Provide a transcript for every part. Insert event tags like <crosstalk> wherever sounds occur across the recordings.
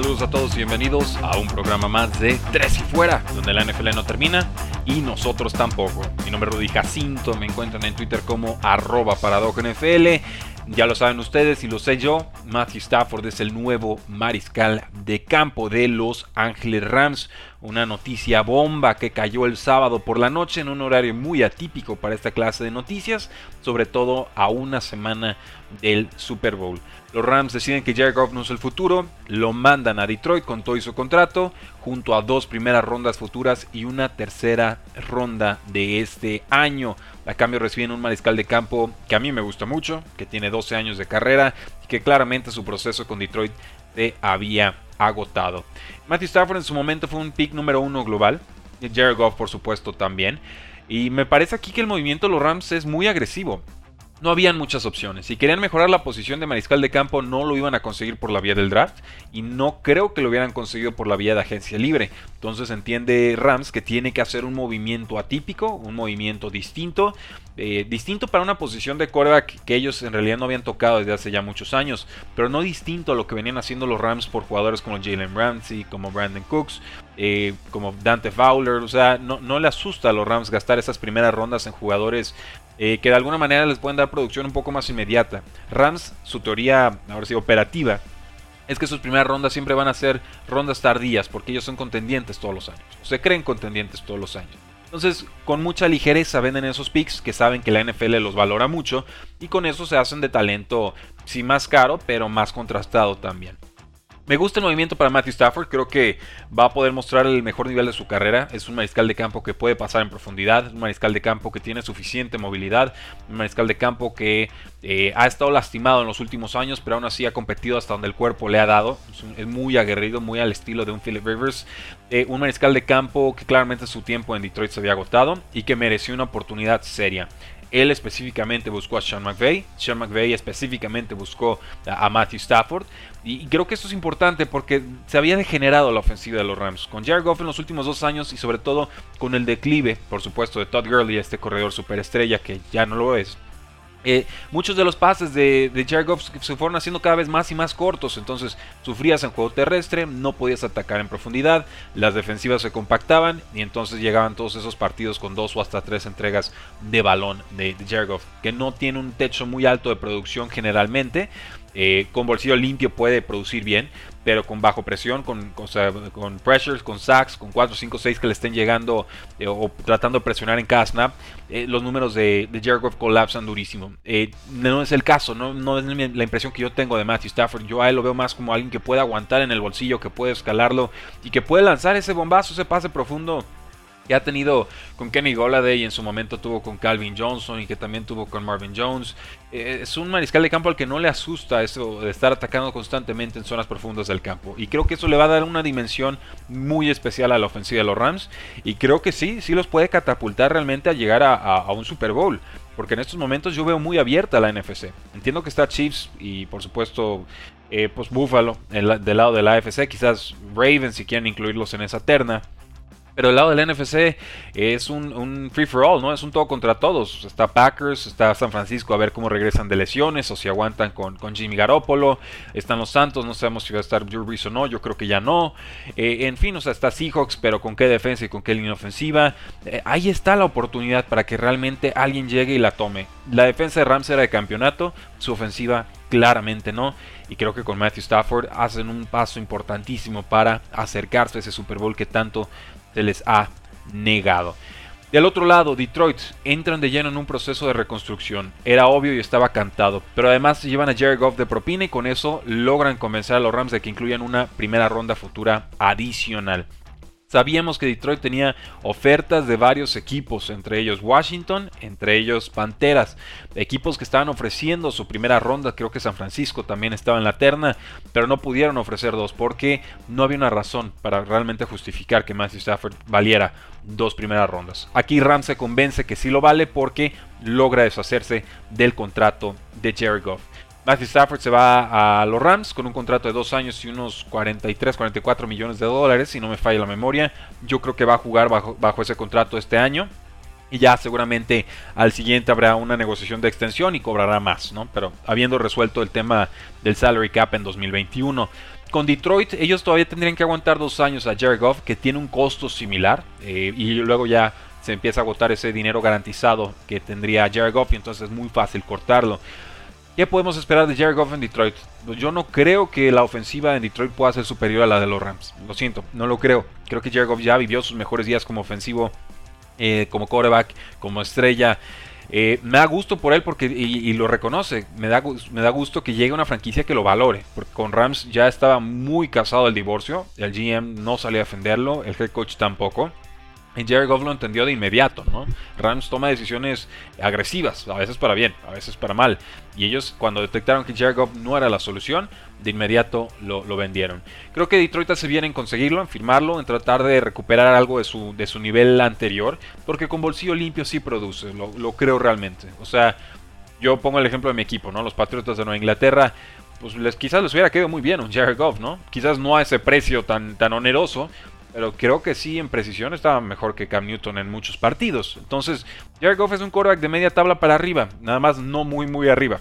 Saludos a todos y bienvenidos a un programa más de Tres y Fuera, donde la NFL no termina y nosotros tampoco. Mi nombre es Rudy Jacinto, me encuentran en Twitter como arroba NFL. Ya lo saben ustedes y lo sé yo, Matthew Stafford es el nuevo mariscal de campo de Los Ángeles Rams. Una noticia bomba que cayó el sábado por la noche en un horario muy atípico para esta clase de noticias, sobre todo a una semana del Super Bowl. Los Rams deciden que Jared Goff no es el futuro, lo mandan a Detroit con todo y su contrato, junto a dos primeras rondas futuras y una tercera ronda de este año. A cambio reciben un mariscal de campo que a mí me gusta mucho, que tiene 12 años de carrera y que claramente su proceso con Detroit se había agotado. Matthew Stafford en su momento fue un pick número uno global, Jared Goff por supuesto también. Y me parece aquí que el movimiento de los Rams es muy agresivo no habían muchas opciones. Si querían mejorar la posición de mariscal de campo, no lo iban a conseguir por la vía del draft y no creo que lo hubieran conseguido por la vía de agencia libre. Entonces entiende Rams que tiene que hacer un movimiento atípico, un movimiento distinto, eh, distinto para una posición de quarterback que ellos en realidad no habían tocado desde hace ya muchos años, pero no distinto a lo que venían haciendo los Rams por jugadores como Jalen Ramsey, como Brandon Cooks, eh, como Dante Fowler. O sea, no, no le asusta a los Rams gastar esas primeras rondas en jugadores eh, que de alguna manera les pueden dar producción un poco más inmediata. Rams, su teoría, ahora sí, operativa, es que sus primeras rondas siempre van a ser rondas tardías, porque ellos son contendientes todos los años, o se creen contendientes todos los años. Entonces, con mucha ligereza venden esos picks que saben que la NFL los valora mucho y con eso se hacen de talento, sí más caro, pero más contrastado también. Me gusta el movimiento para Matthew Stafford, creo que va a poder mostrar el mejor nivel de su carrera. Es un mariscal de campo que puede pasar en profundidad, un mariscal de campo que tiene suficiente movilidad, un mariscal de campo que eh, ha estado lastimado en los últimos años, pero aún así ha competido hasta donde el cuerpo le ha dado. Es, muy aguerrido, muy al estilo de un Philip Rivers. Eh, un mariscal de campo que claramente su tiempo en Detroit se había agotado y que mereció una oportunidad seria. Él específicamente buscó a Sean McVay, Sean McVay específicamente buscó a Matthew Stafford. Y creo que esto es importante porque se había degenerado la ofensiva de los Rams. Con Jared Goff en los últimos dos años y sobre todo con el declive, por supuesto, de Todd Gurley, este corredor superestrella que ya no lo es. Eh, muchos de los pases de, de se fueron haciendo cada vez más y más cortos, entonces sufrías en juego terrestre, no podías atacar en profundidad, las defensivas se compactaban y entonces llegaban todos esos partidos con dos o hasta tres entregas de balón de, de que no tiene un techo muy alto de producción generalmente, eh, con bolsillo limpio puede producir bien, pero con bajo presión, con, con, pressures, con sacks, con 4, 5, 6 que le estén llegando eh, o tratando de presionar en cada snap, eh, los números de, de Jared Goff colapsan durísimo. no es el caso, no, no es la impresión que yo tengo de Matthew Stafford. Yo a él lo veo más como alguien que puede aguantar en el bolsillo, que puede escalarlo y que puede lanzar ese bombazo, ese pase profundo que ha tenido con Kenny Goladay y en su momento tuvo con Calvin Johnson y que también tuvo con Marvin Jones. Eh, es un mariscal de campo al que no le asusta eso de estar atacando constantemente en zonas profundas del campo. Y creo que eso le va a dar una dimensión muy especial a la ofensiva de los Rams. Y creo que sí, sí los puede catapultar realmente a llegar a, un Super Bowl. Porque en estos momentos yo veo muy abierta la NFC. Entiendo que está Chiefs y por supuesto eh, pues Buffalo del lado de la AFC. Quizás Ravens si quieren incluirlos en esa terna. Pero el lado del NFC es un, free for all, ¿no? Es un todo contra todos. Está Packers, está San Francisco a ver cómo regresan de lesiones o si aguantan con, con Jimmy Garoppolo. Están los Santos, no sabemos si va a estar Drew Brees o no, yo creo que ya no. Eh, en fin, o sea, está Seahawks, pero con qué defensa y con qué línea ofensiva. Eh, ahí está la oportunidad para que realmente alguien llegue y la tome. La defensa de Rams era de campeonato, su ofensiva claramente no. Y creo que con Matthew Stafford hacen un paso importantísimo para acercarse a ese Super Bowl que tanto se les ha negado. Del otro lado, Detroit entran de lleno en un proceso de reconstrucción. Era obvio y estaba cantado, pero además llevan a Jared Goff de propina y con eso logran convencer a los Rams de que incluyan una primera ronda futura adicional. Sabíamos que Detroit tenía ofertas de varios equipos, entre ellos Washington, entre ellos Panteras, equipos que estaban ofreciendo su primera ronda, creo que San Francisco también estaba en la terna, pero no pudieron ofrecer dos porque no había una razón para realmente justificar que Matthew Stafford valiera dos primeras rondas. Aquí Rams se convence que sí lo vale porque logra deshacerse del contrato de Jerry Goff. Matthew Stafford se va a los Rams con un contrato de dos años y unos 43, 44 millones de dólares, si no me falla la memoria. Yo creo que va a jugar bajo, ese contrato este año. Y ya seguramente al siguiente habrá una negociación de extensión y cobrará más, ¿no? Pero habiendo resuelto el tema del salary cap en 2021. Con Detroit, ellos todavía tendrían que aguantar dos años a Jared Goff, que tiene un costo similar. Eh, y luego ya se empieza a agotar ese dinero garantizado que tendría Jared Goff, y entonces es muy fácil cortarlo. ¿Qué podemos esperar de Jared Goff en Detroit? Yo no creo que la ofensiva en Detroit pueda ser superior a la de los Rams. Lo siento, no lo creo. Creo que Jared Goff ya vivió sus mejores días como ofensivo, eh, como quarterback, como estrella. Eh, me da gusto por él porque y, lo reconoce. Me da, me da gusto que llegue una franquicia que lo valore. Porque con Rams ya estaba muy casado el divorcio. El GM no salía a defenderlo. El head coach tampoco. Y Jared Goff lo entendió de inmediato. Rams toma decisiones agresivas, a veces para bien, a veces para mal. Y ellos, cuando detectaron que Jared Goff no era la solución, de inmediato lo, vendieron. Creo que Detroit hace bien en conseguirlo, en firmarlo, en tratar de recuperar algo de su, de su nivel anterior, porque con bolsillo limpio sí produce, lo, creo realmente. O sea, yo pongo el ejemplo de mi equipo, ¿no? Los Patriotas de Nueva Inglaterra, pues quizás les hubiera quedado muy bien un Jared Goff, ¿no? Quizás no a ese precio tan, tan oneroso, pero creo que sí, en precisión estaba mejor que Cam Newton en muchos partidos. Entonces, Jared Goff es un quarterback de media tabla para arriba, nada más no muy muy arriba.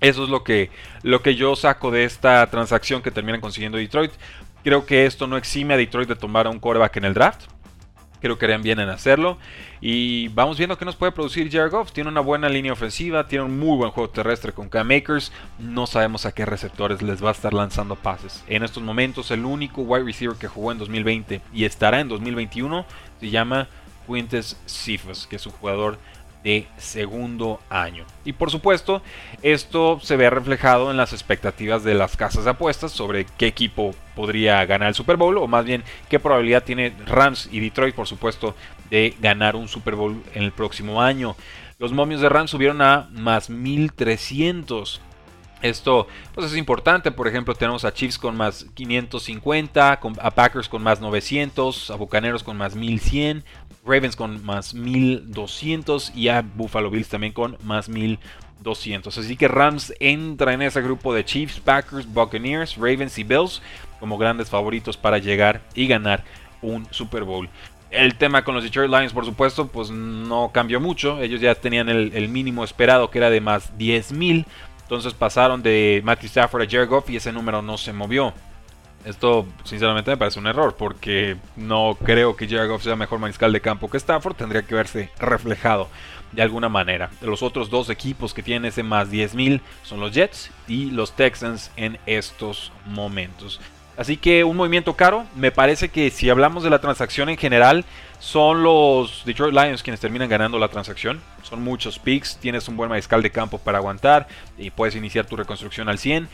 Eso es lo que, lo que yo saco de esta transacción que terminan consiguiendo Detroit. Creo que esto no exime a Detroit de tomar a un quarterback en el draft. Creo que harían bien en hacerlo. Y vamos viendo qué nos puede producir Jared Goff. Tiene una buena línea ofensiva, tiene un muy buen juego terrestre con Cam Makers. No sabemos a qué receptores les va a estar lanzando pases. En estos momentos, el único wide receiver que jugó en 2020 y estará en 2021 se llama Quintes Cephas, que es un jugador de segundo año. Y por supuesto, esto se ve reflejado en las expectativas de las casas de apuestas sobre qué equipo podría ganar el Super Bowl, o más bien qué probabilidad tiene Rams y Detroit, por supuesto, de ganar un Super Bowl en el próximo año. Los momios de Rams subieron a más 1300. Esto pues es importante, por ejemplo tenemos a Chiefs con más 550, a Packers con más 900, a Bucaneros con más 1100, Ravens con más 1200 y a Buffalo Bills también con más 1200. Así que Rams entra en ese grupo de Chiefs, Packers, Buccaneers, Ravens y Bills como grandes favoritos para llegar y ganar un Super Bowl. El tema con los Detroit Lions, por supuesto, pues no cambió mucho. Ellos ya tenían el, mínimo esperado que era de más 10.000. Entonces pasaron de Matthew Stafford a Jared Goff y ese número no se movió. Esto sinceramente me parece un error porque no creo que Jared Goff sea mejor mariscal de campo que Stafford, tendría que verse reflejado de alguna manera. Los otros dos equipos que tienen ese más 10.000 son los Jets y los Texans en estos momentos. Así que un movimiento caro. Me parece que si hablamos de la transacción en general, son los Detroit Lions quienes terminan ganando la transacción. Son muchos picks, tienes un buen mariscal de campo para aguantar y puedes iniciar tu reconstrucción al 100.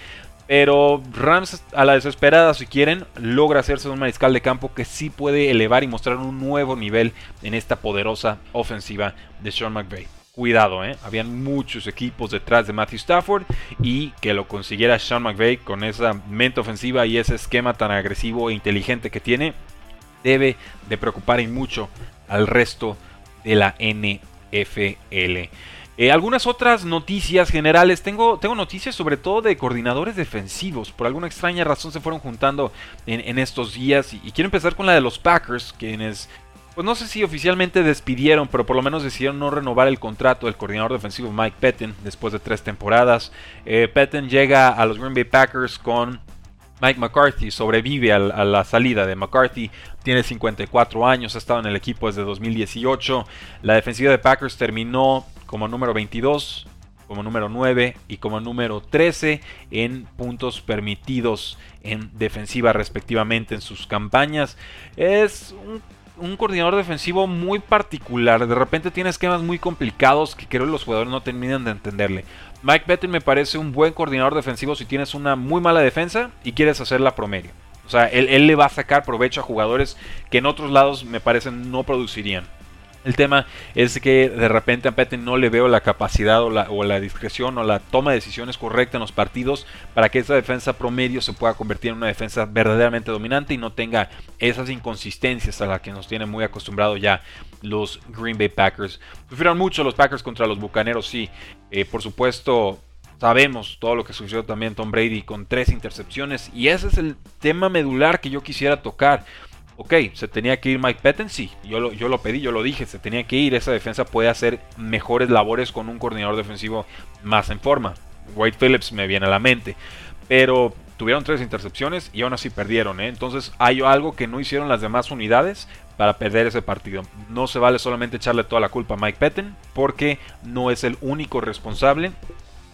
Pero Rams a la desesperada, si quieren, logra hacerse un mariscal de campo que sí puede elevar y mostrar un nuevo nivel en esta poderosa ofensiva de Sean McVay. Cuidado, ¿eh? habían muchos equipos detrás de Matthew Stafford y que lo consiguiera Sean McVay con esa mente ofensiva y ese esquema tan agresivo e inteligente que tiene, debe de preocupar y mucho al resto de la NFL. Eh, algunas otras noticias generales. Tengo, tengo noticias sobre todo de coordinadores defensivos. Por alguna extraña razón se fueron juntando en, estos días. Y, quiero empezar con la de los Packers, quienes, pues no sé si oficialmente despidieron, pero por lo menos decidieron no renovar el contrato del coordinador defensivo Mike Pettin después de tres temporadas. Eh, Pettin llega a los Green Bay Packers con Mike McCarthy sobrevive a, la salida de McCarthy, tiene 54 años, ha estado en el equipo desde 2018. La defensiva de Packers terminó como número 22, como número 9 y como número 13 en puntos permitidos en defensiva respectivamente en sus campañas. Es un, coordinador defensivo muy particular. De repente tiene esquemas muy complicados que creo que los jugadores no terminan de entenderle. Mike Pettin me parece un buen coordinador defensivo si tienes una muy mala defensa y quieres hacerla promedio. O sea, él, él le va a sacar provecho a jugadores que en otros lados me parecen no producirían. El tema es que de repente a Petten no le veo la capacidad o la, discreción o la toma de decisiones correcta en los partidos para que esa defensa promedio se pueda convertir en una defensa verdaderamente dominante y no tenga esas inconsistencias a las que nos tienen muy acostumbrados ya los Green Bay Packers. Sufrieron mucho los Packers contra los Bucaneros, sí. Eh, por supuesto, sabemos todo lo que sucedió también Tom Brady con tres intercepciones y ese es el tema medular que yo quisiera tocar ok, se tenía que ir Mike Petten, sí, yo lo, yo lo pedí, yo lo dije, se tenía que ir, esa defensa puede hacer mejores labores con un coordinador defensivo más en forma. Wade Phillips me viene a la mente, pero tuvieron tres intercepciones y aún así perdieron, ¿eh? entonces hay algo que no hicieron las demás unidades para perder ese partido. No se vale solamente echarle toda la culpa a Mike Petten, porque no es el único responsable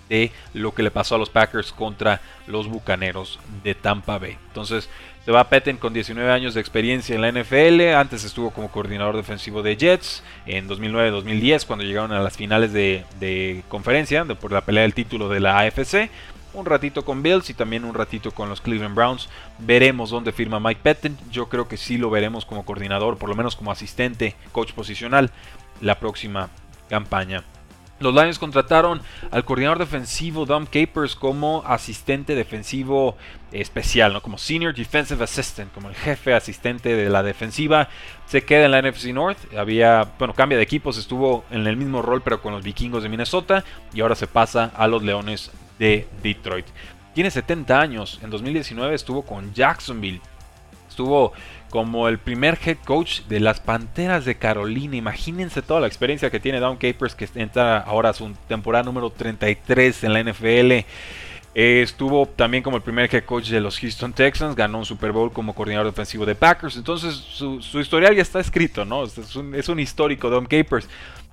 de lo que le pasó a los Packers contra los Bucaneros de Tampa Bay. Entonces, se va Petten con 19 años de experiencia en la NFL. Antes estuvo como coordinador defensivo de Jets en 2009-2010 cuando llegaron a las finales de, conferencia por la pelea del título de la AFC. Un ratito con Bills y también un ratito con los Cleveland Browns. Veremos dónde firma Mike Petten. Yo creo que sí lo veremos como coordinador, por lo menos como asistente, coach posicional, la próxima campaña. Los Lions contrataron al coordinador defensivo Dom Capers como asistente defensivo especial, ¿no? como Senior Defensive Assistant, como el jefe asistente de la defensiva. Se queda en la NFC North. Había, bueno, cambia de equipos, estuvo en el mismo rol pero con los vikingos de Minnesota y ahora se pasa a los Leones de Detroit. Tiene 70 años, en 2019 estuvo con Jacksonville. Estuvo como el primer head coach de las Panteras de Carolina. Imagínense toda la experiencia que tiene Down Capers, que entra ahora a su temporada número 33 en la NFL. Eh, estuvo también como el primer head coach de los Houston Texans, ganó un Super Bowl como coordinador defensivo de Packers. Entonces su, historial ya está escrito, ¿no? Es un, es un histórico Don Capers.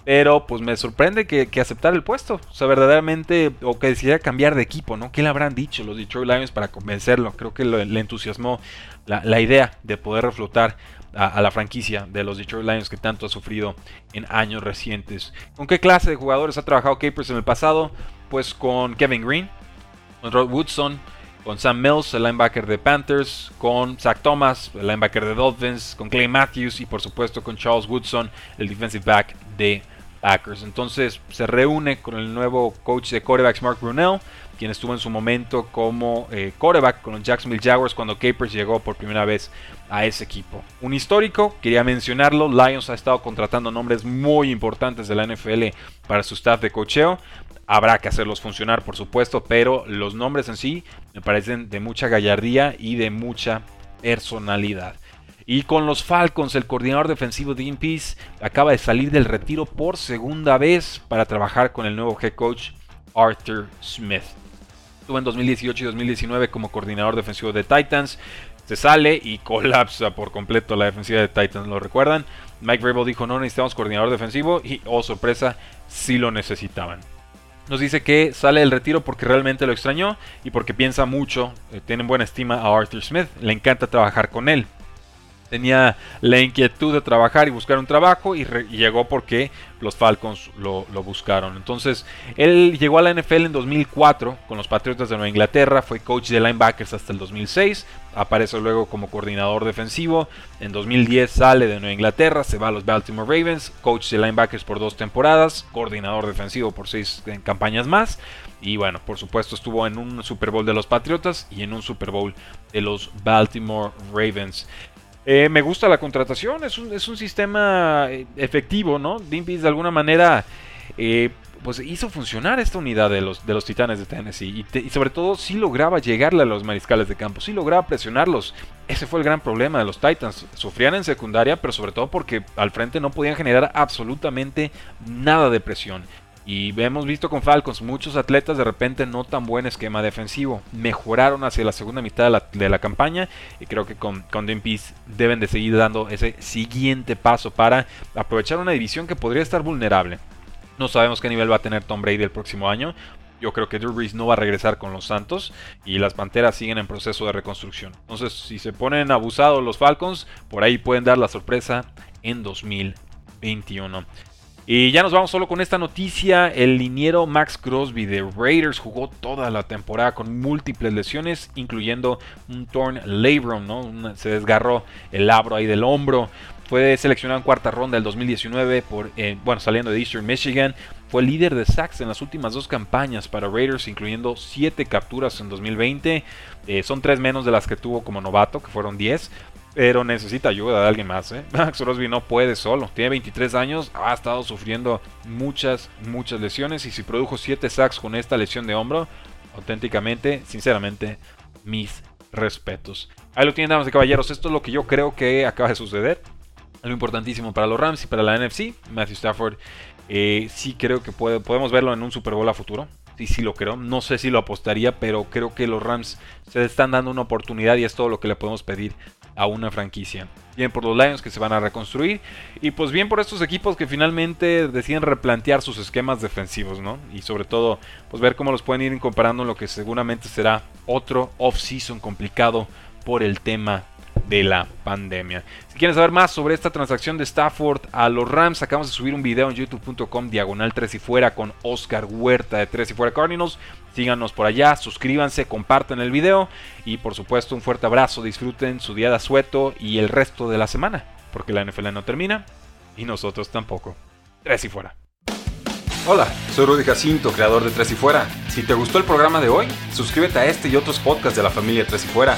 Pero pues me sorprende que, que aceptara el puesto. O sea, verdaderamente, o que decidiera cambiar de equipo, ¿no? ¿Qué le habrán dicho los Detroit Lions para convencerlo? Creo que le entusiasmó la, idea de poder reflotar a, la franquicia de los Detroit Lions que tanto ha sufrido en años recientes. ¿Con qué clase de jugadores ha trabajado Capers en el pasado? Pues con Kevin Green, con Rod Woodson, con Sam Mills, el linebacker de Panthers, con Zach Thomas, el linebacker de Dolphins, con Clay Matthews y por supuesto con Charles Woodson, el defensive back de Packers. Entonces se reúne con el nuevo coach de quarterbacks Mark Brunell quien estuvo en su momento como eh, quarterback con los Jacksonville Jaguars cuando Capers llegó por primera vez a ese equipo. Un histórico, quería mencionarlo, Lions ha estado contratando nombres muy importantes de la NFL para su staff de cocheo. Habrá que hacerlos funcionar, por supuesto, pero los nombres en sí me parecen de mucha gallardía y de mucha personalidad. Y con los Falcons, el coordinador defensivo Dean Peace acaba de salir del retiro por segunda vez para trabajar con el nuevo head coach Arthur Smith. Estuvo en 2018 y 2019 como coordinador defensivo de Titans. Se sale y <laughs> colapsa por completo la defensiva de Titans, ¿lo recuerdan? Mike Vrabel dijo no necesitamos coordinador defensivo y, oh sorpresa, sí lo necesitaban. Nos dice que sale del retiro porque realmente lo extrañó y porque piensa mucho, eh, tiene buena estima a Arthur Smith, le encanta trabajar con él tenía la inquietud de trabajar y buscar un trabajo y, llegó porque los Falcons lo, buscaron. Entonces, él llegó a la NFL en 2004 con los Patriotas de Nueva Inglaterra, fue coach de linebackers hasta el 2006, aparece luego como coordinador defensivo, en 2010 sale de Nueva Inglaterra, se va a los Baltimore Ravens, coach de linebackers por dos temporadas, coordinador defensivo por seis campañas más. Y bueno, por supuesto estuvo en un Super Bowl de los Patriotas y en un Super Bowl de los Baltimore Ravens. Eh, me gusta la contratación, es un, es un sistema eh, efectivo, ¿no? Dimpis de alguna manera eh, pues hizo funcionar esta unidad de los, de los Titanes de Tennessee y, sobre todo sí lograba llegarle a los mariscales de campo, sí lograba presionarlos. Ese fue el gran problema de los Titans. Sufrían en secundaria, pero sobre todo porque al frente no podían generar absolutamente nada de presión. Y hemos visto con Falcons muchos atletas de repente no tan buen esquema defensivo. Mejoraron hacia la segunda mitad de la, campaña y creo que con, con Peace deben de seguir dando ese siguiente paso para aprovechar una división que podría estar vulnerable. No sabemos qué nivel va a tener Tom Brady el próximo año. Yo creo que Drew Brees no va a regresar con los Santos y las Panteras siguen en proceso de reconstrucción. Entonces, si se ponen abusados los Falcons, por ahí pueden dar la sorpresa en 2021. Y ya nos vamos solo con esta noticia. El liniero Max Crosby de Raiders jugó toda la temporada con múltiples lesiones, incluyendo un torn labrum, ¿no? se desgarró el labro ahí del hombro. Fue seleccionado en cuarta ronda del 2019 por, eh, bueno, saliendo de Eastern Michigan. Fue líder de sacks en las últimas dos campañas para Raiders, incluyendo siete capturas en 2020. Eh, son tres menos de las que tuvo como novato, que fueron 10. Pero necesita ayuda de alguien más. ¿eh? <laughs> Max Crosby no puede solo. Tiene 23 años, ha estado sufriendo muchas, muchas lesiones. Y si produjo 7 sacks con esta lesión de hombro, auténticamente, sinceramente, mis respetos. Ahí lo tienen, damas y caballeros. Esto es lo que yo creo que acaba de suceder. Algo importantísimo para los Rams y para la NFC. Matthew Stafford, eh, sí creo que podemos verlo en un Super Bowl a futuro. Sí, sí lo creo. No sé si lo apostaría, pero creo que los Rams se están dando una oportunidad y es todo lo que le podemos pedir a una franquicia. Bien por los Lions que se van a reconstruir y pues bien por estos equipos que finalmente deciden replantear sus esquemas defensivos, ¿no? Y sobre todo pues ver cómo los pueden ir comparando en lo que seguramente será otro off-season complicado por el tema de la pandemia. Si quieren saber más sobre esta transacción de Stafford a los Rams, acabamos de subir un video en youtube.com diagonal 3 y fuera con Oscar Huerta de 3 y fuera Cardinals. Síganos por allá, suscríbanse, compartan el video y por supuesto un fuerte abrazo, disfruten su día de asueto y el resto de la semana, porque la NFL no termina y nosotros tampoco. 3 y fuera. Hola, soy Rudy Jacinto, creador de Tres y Fuera. Si te gustó el programa de hoy, suscríbete a este y otros podcasts de la familia Tres y Fuera.